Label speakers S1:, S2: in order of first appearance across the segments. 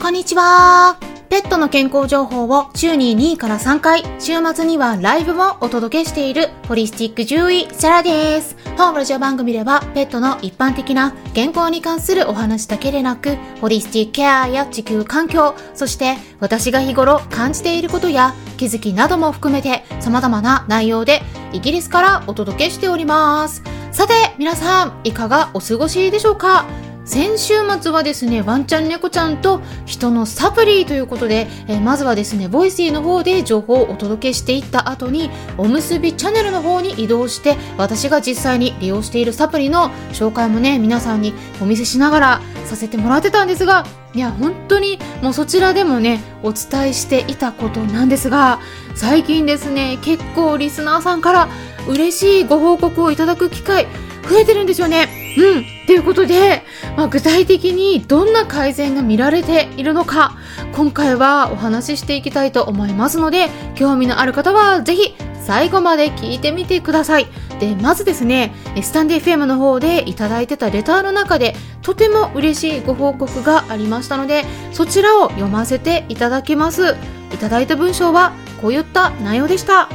S1: こんにちは。ペットの健康情報を週に2位から3回、週末にはライブもお届けしているホリスティック獣医サラです。本ラジオ番組ではペットの一般的な健康に関するお話だけでなく、ホリスティックケアや地球環境、そして私が日頃感じていることや気づきなども含めて様々な内容でイギリスからお届けしております。さて、皆さん、いかがお過ごしでしょうか？先週末はですね、ワンちゃん猫ちゃんと人のサプリということで、えー、まずはですね、 Voicy の方で情報をお届けしていった後に、おむすびチャンネルの方に移動して、私が実際に利用しているサプリの紹介もね、皆さんにお見せしながらさせてもらってたんですが、いや、本当にもうそちらでもね、お伝えしていたことなんですが、最近ですね、結構リスナーさんから嬉しいご報告をいただく機会、増えてるんですよね。うん。ということで、まあ、具体的にどんな改善が見られているのか、今回はお話ししていきたいと思いますので、興味のある方はぜひ最後まで聞いてみてください。で、まずですね、スタンデー FM の方でいただいてたレターの中で、とても嬉しいご報告がありましたので、そちらを読ませていただきます。いただいた文章はこういった内容でした。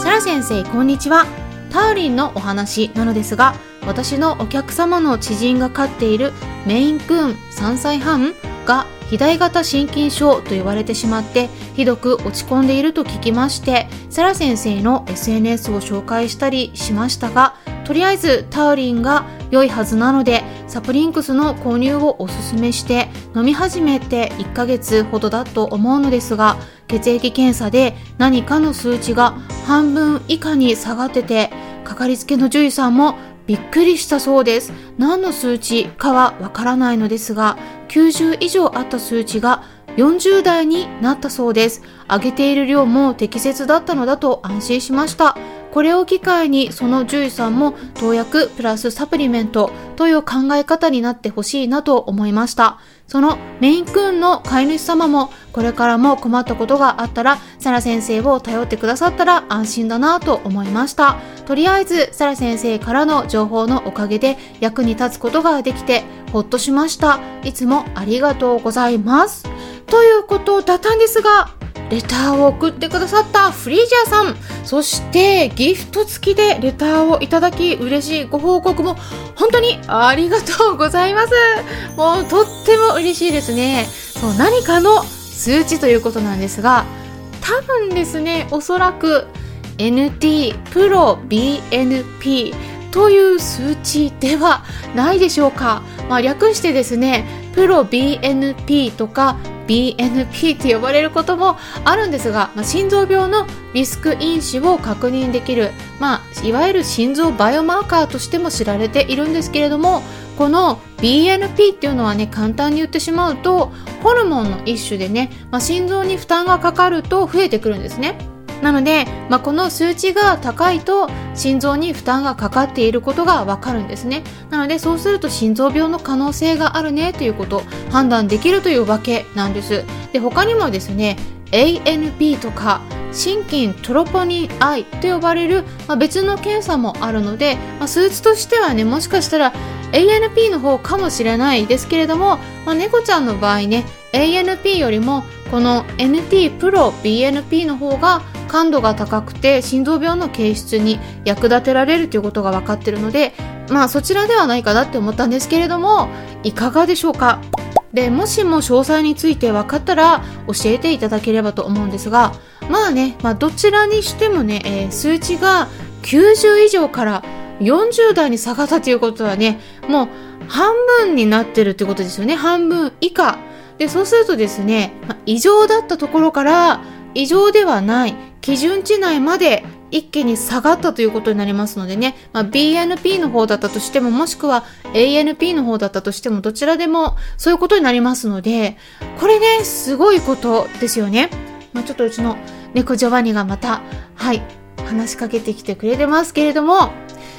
S1: サラ先生、こんにちは。ターリンのお話なのですが、私のお客様の知人が飼っているメインクーン3歳半が肥大型心筋症と言われてしまってひどく落ち込んでいると聞きましてサラ先生の SNS を紹介したりしましたがとりあえずタウリンが良いはずなのでサプリンクスの購入をおすすめして飲み始めて1ヶ月ほどだと思うのですが血液検査で何かの数値が半分以下に下がっててかかりつけの獣医さんもびっくりしたそうです。何の数値かはわからないのですが、90以上あった数値が40代になったそうです。上げている量も適切だったのだと安心しました。これを機会にその獣医さんも投薬プラスサプリメントという考え方になってほしいなと思いました。そのメインクーンの飼い主様もこれからも困ったことがあったらサラ先生を頼ってくださったら安心だなと思いました。とりあえずサラ先生からの情報のおかげで役に立つことができてほっとしました。いつもありがとうございます。ということだったんですが、レターを送ってくださったフリージャーさん、そしてギフト付きでレターをいただき嬉しいご報告も本当にありがとうございます。もうとっても嬉しいですね。そう、何かの数値ということなんですが、多分ですね、おそらく NT プロ BNP という数値ではないでしょうか。まあ、略してですね、プロ BNP とか BNP って呼ばれることもあるんですが、まあ、心臓病のリスク因子を確認できる、まあ、いわゆる心臓バイオマーカーとしても知られているんですけれどもこの BNP っていうのはね簡単に言ってしまうとホルモンの一種でね、まあ、心臓に負担がかかると増えてくるんですね。なので、まあ、この数値が高いと心臓に負担がかかっていることがわかるんですね。なのでそうすると心臓病の可能性があるねということ判断できるというわけなんです。で他にもですね ANP とか心筋トロポニン I と呼ばれる、まあ、別の検査もあるので、まあ、数値としてはねもしかしたら ANP の方かもしれないですけれども、まあ、猫ちゃんの場合ね ANP よりもこの NT プロ BNP の方が感度が高くて心臓病の検出に役立てられるということが分かっているのでまあそちらではないかなって思ったんですけれどもいかがでしょうか？でもしも詳細について分かったら教えていただければと思うんですがまあね、まあ、どちらにしてもね、えー、数値が90以上から40代に下がったということはねもう半分になってるってことですよね。半分以下。でそうするとですね、まあ、異常だったところから異常ではない基準値内まで一気に下がったということになりますのでね、まあ、BNP の方だったとしてももしくは ANP の方だったとしてもどちらでもそういうことになりますのでこれねすごいことですよね、まあ、ちょっとうちの猫ジョバニがまたはい話しかけてきてくれてますけれども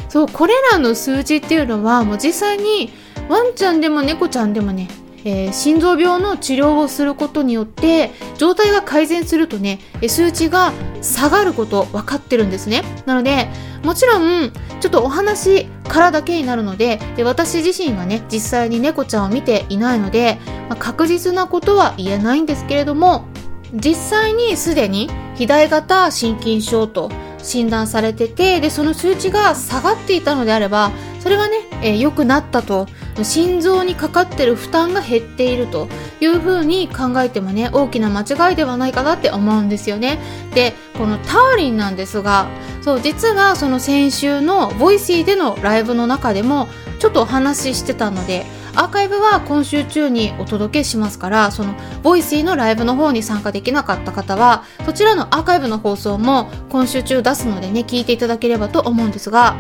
S1: そうこれらの数字っていうのはもう実際にワンちゃんでも猫ちゃんでもねえー、心臓病の治療をすることによって状態が改善するとね数値が下がること分かってるんですね。なのでもちろんちょっとお話からだけになるのでで私自身がね実際に猫ちゃんを見ていないので、まあ、確実なことは言えないんですけれども実際にすでに肥大型心筋症と診断されててでその数値が下がっていたのであればそれはね良、えー、くなったと心臓にかかってる負担が減っているというふうに考えてもね大きな間違いではないかなって思うんですよね。でこのターリンなんですがそう実はその先週のボイシーでのライブの中でもちょっとお話ししてたのでアーカイブは今週中にお届けしますからその Voicy のライブの方に参加できなかった方はそちらのアーカイブの放送も今週中出すのでね聞いていただければと思うんですが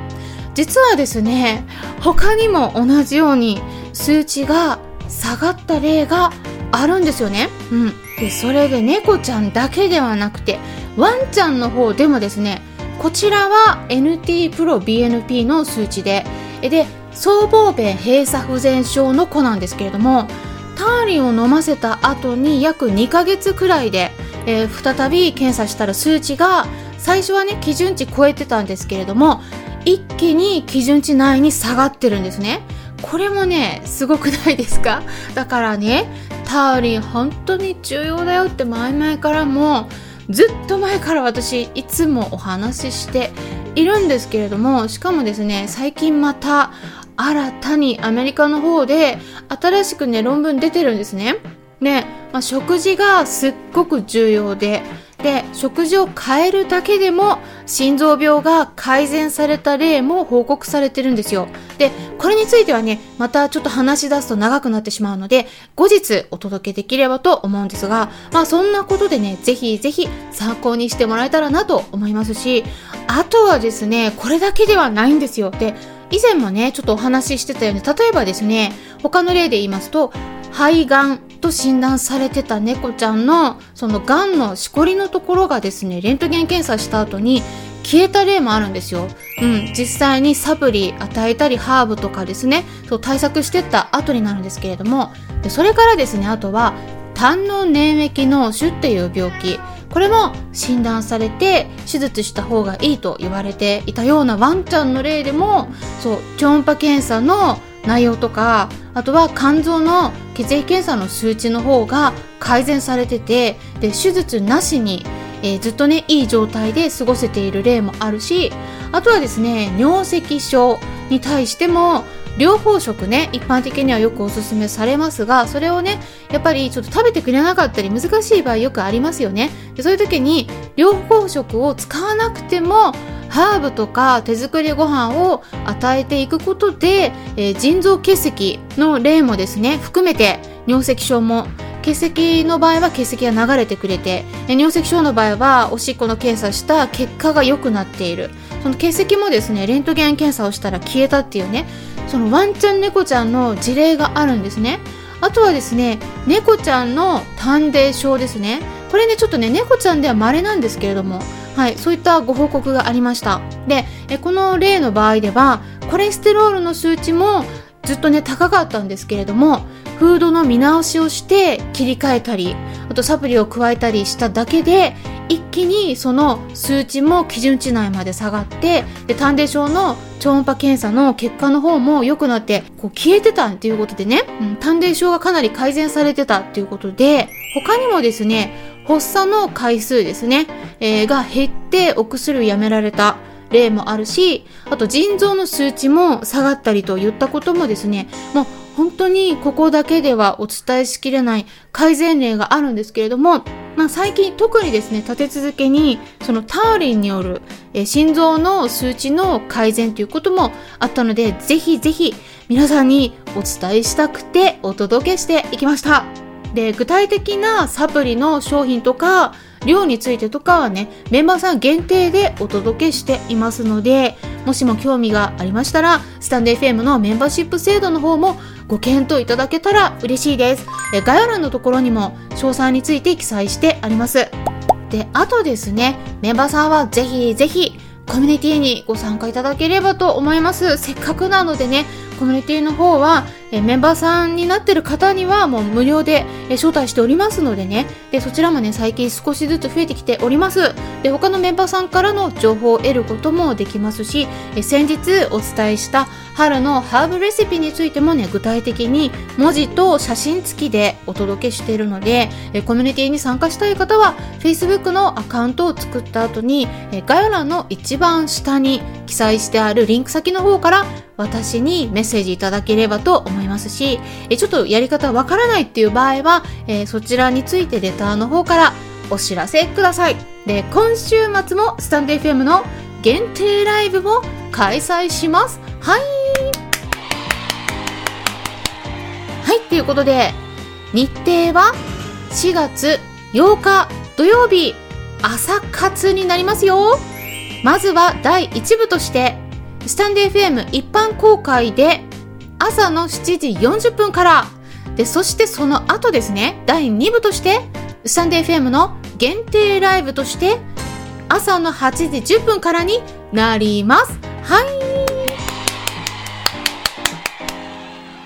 S1: 実はですね他にも同じように数値が下がった例があるんですよね。うん。で、それで猫ちゃんだけではなくて、ワンちゃんの方でもですね、こちらは NT プロ BNP の数値で、で、僧帽弁閉鎖不全症の子なんですけれども、ターリンを飲ませた後に約2ヶ月くらいで、えー、再び検査したら数値が最初はね基準値超えてたんですけれども一気に基準値内に下がってるんですねこれもねすごくないですか？だからねターリン本当に重要だよって前々からもずっと前から私いつもお話ししているんですけれどもしかもですね最近また新たにアメリカの方で新しくね論文出てるんですね。で、まあ、食事がすっごく重要でで食事を変えるだけでも心臓病が改善された例も報告されてるんですよ。でこれについてはねまたちょっと話し出すと長くなってしまうので後日お届けできればと思うんですがまあそんなことでねぜひぜひ参考にしてもらえたらなと思いますしあとはですねこれだけではないんですよ。で以前もねちょっとお話ししてたように例えばですね他の例で言いますと肺がんと診断されてた猫ちゃんのそのがんのしこりのところがですねレントゲン検査した後に消えた例もあるんですよ。うん、実際にサプリ与えたりハーブとかですねそう対策してった後になるんですけれどもでそれからですねあとは胆の粘液脳腫っていう病気これも診断されて手術した方がいいと言われていたようなワンちゃんの例でもそう超音波検査の内容とかあとは肝臓の血液検査の数値の方が改善されててで手術なしに、えー、ずっとねいい状態で過ごせている例もあるしあとはですね尿石症に対しても両方食ね一般的にはよくおすすめされますがそれをねやっぱりちょっと食べてくれなかったり難しい場合よくありますよね。でそういう時に両方食を使わなくてもハーブとか手作りご飯を与えていくことで、えー、腎臓結石の例もですね含めて尿石症も結石の場合は結石が流れてくれて尿石症の場合はおしっこの検査した結果が良くなっている。その結石もですねレントゲン検査をしたら消えたっていうねそのワンちゃん猫ちゃんの事例があるんですね。あとはですね猫ちゃんの短泥症ですね。これねちょっとね猫ちゃんでは稀なんですけれどもはい、そういったご報告がありました。でこの例の場合ではコレステロールの数値もずっとね高かったんですけれどもフードの見直しをして切り替えたりあとサプリを加えたりしただけで一気にその数値も基準値内まで下がってで短泥症の超音波検査の結果の方も良くなってこう消えてたっていうことでね、うん、短泥症がかなり改善されてたっていうことで他にもですね発作の回数ですね、えー、が減ってお薬をやめられた。例もあるし、あと腎臓の数値も下がったりといったこともですね、もう本当にここだけではお伝えしきれない改善例があるんですけれども、まあ、最近特にですね、立て続けにそのターリンによる、え、心臓の数値の改善ということもあったので、ぜひぜひ皆さんにお伝えしたくてお届けしていきました。で具体的なサプリの商品とか量についてとかはねメンバーさん限定でお届けしていますのでもしも興味がありましたらスタンド FM のメンバーシップ制度の方もご検討いただけたら嬉しいです。概要欄のところにも詳細について記載してあります。であとですねメンバーさんはぜひぜひコミュニティにご参加いただければと思います。せっかくなのでねコミュニティの方は、えメンバーさんになってる方にはもう無料で、え招待しておりますのでね。で、そちらもね、最近少しずつ増えてきております。で、他のメンバーさんからの情報を得ることもできますし、え先日お伝えした春のハーブレシピについてもね、具体的に文字と写真付きでお届けしているので、えコミュニティに参加したい方は、Facebook のアカウントを作った後に、え概要欄の一番下に記載してあるリンク先の方から私にメッセージいただければと思いますし、えちょっとやり方わからないっていう場合は、えー、そちらについてレターの方からお知らせください。で、今週末もスタンド FM の限定ライブも開催します。はい。はい、ということで、日程は4月8日土曜日朝活になりますよ。まずは第1部としてスタンデー FM 一般公開で朝の7時40分からで、そしてその後ですね、第2部として、スタンデー FM の限定ライブとして、朝の8時10分からになります。はい。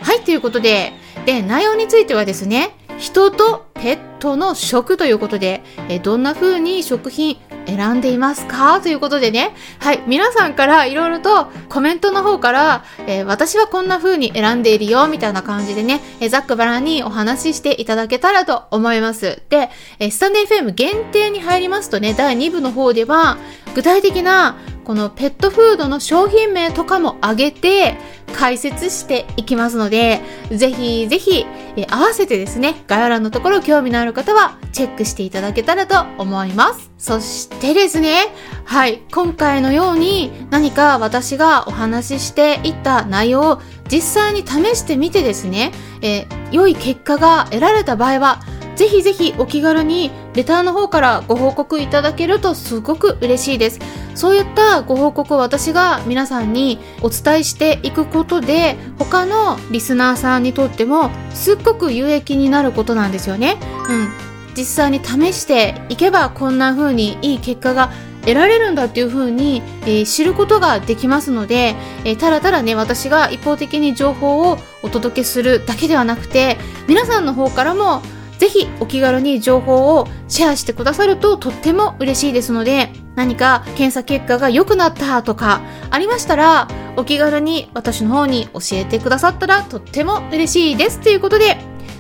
S1: はい、ということで、で、内容についてはですね、人とペットの食ということで、えどんな風に食品選んでいますか？ということでね。はい。皆さんからいろいろとコメントの方から、えー、私はこんな風に選んでいるよ、みたいな感じでね、え、ざっくばらにお話ししていただけたらと思います。で、えー、スタンデー FM 限定に入りますとね、第2部の方では、具体的なこのペットフードの商品名とかも挙げて解説していきますので、ぜひぜひ、え合わせてですね、概要欄のところ興味のある方はチェックしていただけたらと思います。そしてですね、はい、今回のように何か私がお話ししていった内容を実際に試してみてですね、え良い結果が得られた場合は、ぜひぜひお気軽にレターの方からご報告いただけるとすごく嬉しいです。そういったご報告を私が皆さんにお伝えしていくことで他のリスナーさんにとってもすっごく有益になることなんですよね。うん。実際に試していけばこんな風にいい結果が得られるんだっていう風に、えー、知ることができますので、えー、ただただね、私が一方的に情報をお届けするだけではなくて、皆さんの方からもぜひお気軽に情報をシェアしてくださるととっても嬉しいですので、何か検査結果が良くなったとかありましたら、お気軽に私の方に教えてくださったらとっても嬉しいです。ということで、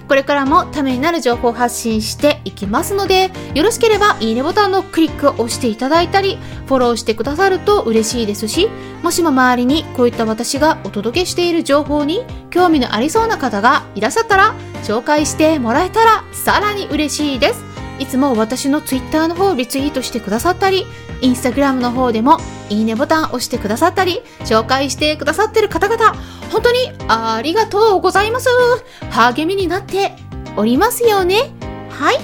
S1: これからもためになる情報を発信していきますので、よろしければいいねボタンのクリックを押していただいたり、フォローしてくださると嬉しいですし、もしも周りにこういった私がお届けしている情報に興味のありそうな方がいらっしゃったら、紹介してもらえたらさらに嬉しいです。いつも私の Twitter の方をリツイートしてくださったり、Instagram の方でもいいねボタンを押してくださったり、紹介してくださってる方々、本当にありがとうございます。励みになっておりますよね。はい。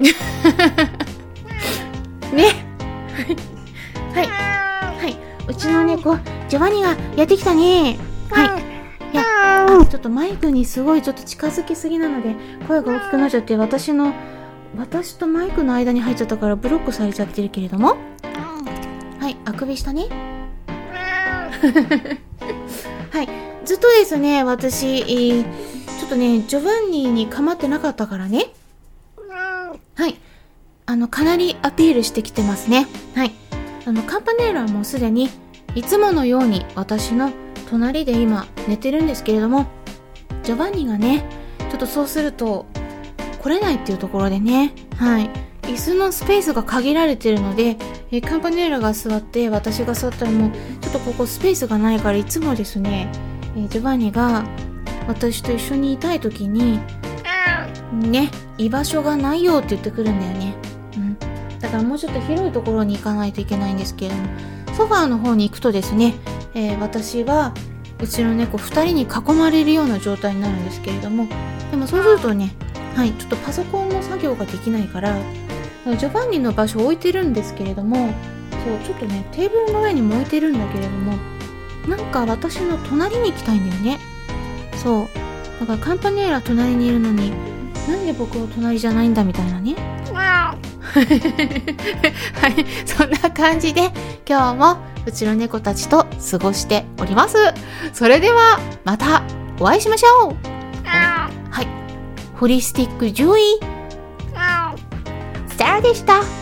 S1: ね。はい。はい。うちの猫、ジョバニがやってきたね。はい。いや、ちょっとマイクにすごいちょっと近づきすぎなので、声が大きくなっちゃって、私の、私とマイクの間に入っちゃったからブロックされちゃってるけれども。はい、あくびしたね。はい、ずっとですね、私、ちょっとね、ジョバンニーに構ってなかったからね。はい。あの、かなりアピールしてきてますね。はい。あの、カンパネーラはもうすでに、いつものように私の隣で今寝てるんですけれども、ジョバンニがね、ちょっとそうすると来れないっていうところでね、はい。椅子のスペースが限られてるので、えカンパネーラが座って私が座ったらもうちょっとここスペースがないからいつもですね、えジョバンニが私と一緒にいたい時に、ね、居場所がないよって言ってくるんだよね。うん。だからもうちょっと広いところに行かないといけないんですけれども、ソファーの方に行くとですね、えー、私はうちの猫2人に囲まれるような状態になるんですけれどもでもそうするとねはいちょっとパソコンの作業ができないからジョバンニの場所置いてるんですけれどもそうちょっとねテーブルの上にも置いてるんだけれどもなんか私の隣に行きたいんだよね。そう。だからカンパネーラ隣にいるのになんで僕を隣じゃないんだみたいなね。はい。そんな感じで今日もうちの猫たちと過ごしております。それではまたお会いしましょう。ホリスティック獣医。さあでした。